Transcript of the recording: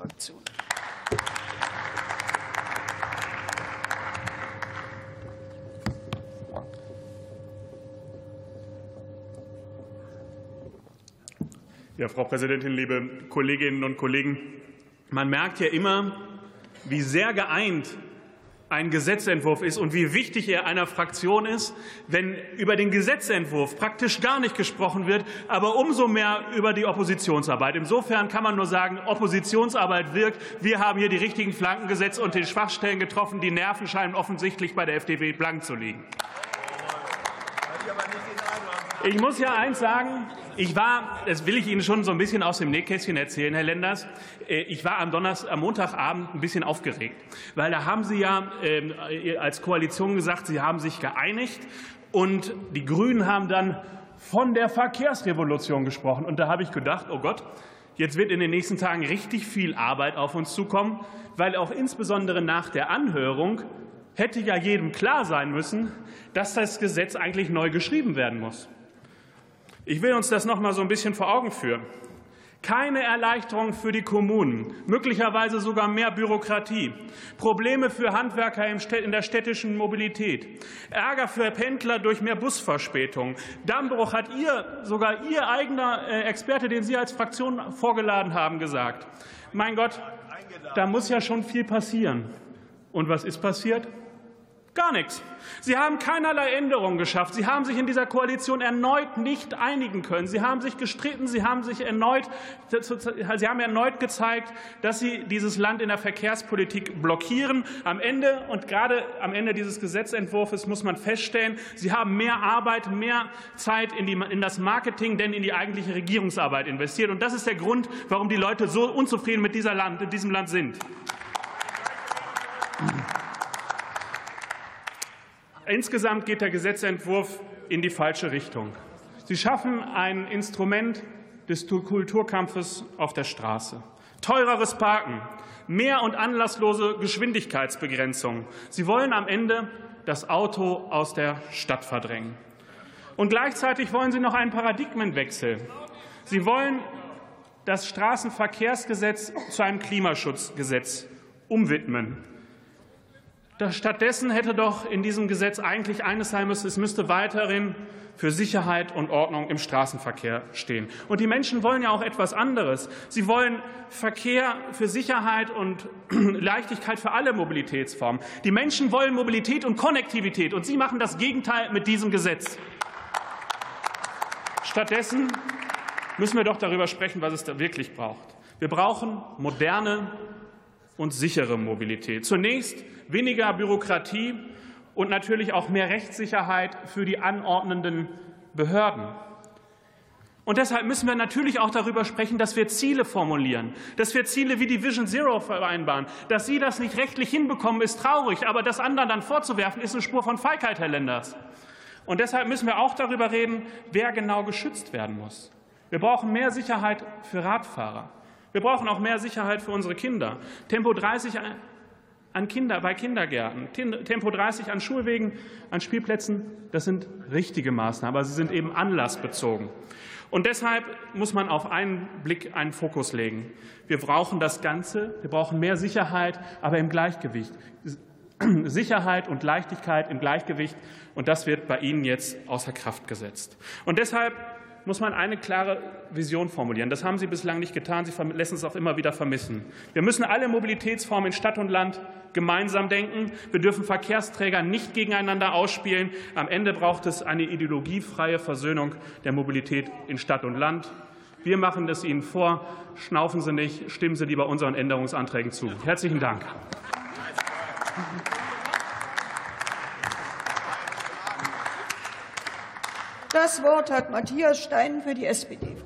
Fraktion. Ja, Frau Präsidentin, liebe Kolleginnen und Kollegen! Man merkt ja immer, wie sehr geeint ein Gesetzentwurf ist und wie wichtig er einer Fraktion ist, wenn über den Gesetzentwurf praktisch gar nicht gesprochen wird, aber umso mehr über die Oppositionsarbeit. Insofern kann man nur sagen, Oppositionsarbeit wirkt. Wir haben hier die richtigen Flanken gesetzt und den Schwachstellen getroffen. Die Nerven scheinen offensichtlich bei der FDP blank zu liegen. Ich muss ja eins sagen. Ich war, das will ich Ihnen schon so ein bisschen aus dem Nähkästchen erzählen, Herr Lenders. Äh, ich war am, Donnerstag, am Montagabend ein bisschen aufgeregt, weil da haben Sie ja ähm, als Koalition gesagt, Sie haben sich geeinigt und die Grünen haben dann von der Verkehrsrevolution gesprochen. Und da habe ich gedacht, oh Gott, jetzt wird in den nächsten Tagen richtig viel Arbeit auf uns zukommen, weil auch insbesondere nach der Anhörung hätte ja jedem klar sein müssen, dass das Gesetz eigentlich neu geschrieben werden muss. Ich will uns das noch mal so ein bisschen vor Augen führen. Keine Erleichterung für die Kommunen, möglicherweise sogar mehr Bürokratie, Probleme für Handwerker in der städtischen Mobilität, Ärger für Pendler durch mehr Busverspätungen. Dammbruch hat ihr, sogar Ihr eigener äh, Experte, den Sie als Fraktion vorgeladen haben, gesagt. Mein Gott, da muss ja schon viel passieren. Und was ist passiert? Gar nichts. Sie haben keinerlei Änderungen geschafft. Sie haben sich in dieser Koalition erneut nicht einigen können. Sie haben sich gestritten. Sie haben sich erneut, Sie haben erneut gezeigt, dass Sie dieses Land in der Verkehrspolitik blockieren. Am Ende und gerade am Ende dieses Gesetzentwurfs muss man feststellen, Sie haben mehr Arbeit, mehr Zeit in, die, in das Marketing, denn in die eigentliche Regierungsarbeit investiert. Und das ist der Grund, warum die Leute so unzufrieden mit dieser Land, in diesem Land sind. Insgesamt geht der Gesetzentwurf in die falsche Richtung. Sie schaffen ein Instrument des Kulturkampfes auf der Straße. Teureres Parken, mehr und anlasslose Geschwindigkeitsbegrenzung. Sie wollen am Ende das Auto aus der Stadt verdrängen. Und gleichzeitig wollen Sie noch einen Paradigmenwechsel. Sie wollen das Straßenverkehrsgesetz zu einem Klimaschutzgesetz umwidmen. Stattdessen hätte doch in diesem Gesetz eigentlich eines sein müssen, es müsste weiterhin für Sicherheit und Ordnung im Straßenverkehr stehen. Und die Menschen wollen ja auch etwas anderes. Sie wollen Verkehr für Sicherheit und Leichtigkeit für alle Mobilitätsformen. Die Menschen wollen Mobilität und Konnektivität, und Sie machen das Gegenteil mit diesem Gesetz. Stattdessen müssen wir doch darüber sprechen, was es da wirklich braucht. Wir brauchen moderne und sichere Mobilität. Zunächst weniger Bürokratie und natürlich auch mehr Rechtssicherheit für die anordnenden Behörden. Und deshalb müssen wir natürlich auch darüber sprechen, dass wir Ziele formulieren, dass wir Ziele wie die Vision Zero vereinbaren. Dass Sie das nicht rechtlich hinbekommen, ist traurig, aber das anderen dann vorzuwerfen, ist eine Spur von Feigheit, Herr Lenders. Und deshalb müssen wir auch darüber reden, wer genau geschützt werden muss. Wir brauchen mehr Sicherheit für Radfahrer. Wir brauchen auch mehr Sicherheit für unsere Kinder. Tempo 30 an Kinder, bei Kindergärten, Tempo 30 an Schulwegen, an Spielplätzen, das sind richtige Maßnahmen, aber sie sind eben anlassbezogen. Und deshalb muss man auf einen Blick einen Fokus legen. Wir brauchen das Ganze, wir brauchen mehr Sicherheit, aber im Gleichgewicht. Sicherheit und Leichtigkeit im Gleichgewicht, und das wird bei Ihnen jetzt außer Kraft gesetzt. Und deshalb muss man eine klare Vision formulieren. Das haben Sie bislang nicht getan. Sie lassen es auch immer wieder vermissen. Wir müssen alle Mobilitätsformen in Stadt und Land gemeinsam denken. Wir dürfen Verkehrsträger nicht gegeneinander ausspielen. Am Ende braucht es eine ideologiefreie Versöhnung der Mobilität in Stadt und Land. Wir machen es Ihnen vor. Schnaufen Sie nicht, stimmen Sie lieber unseren Änderungsanträgen zu. Herzlichen Dank. Das Wort hat Matthias Stein für die SPD.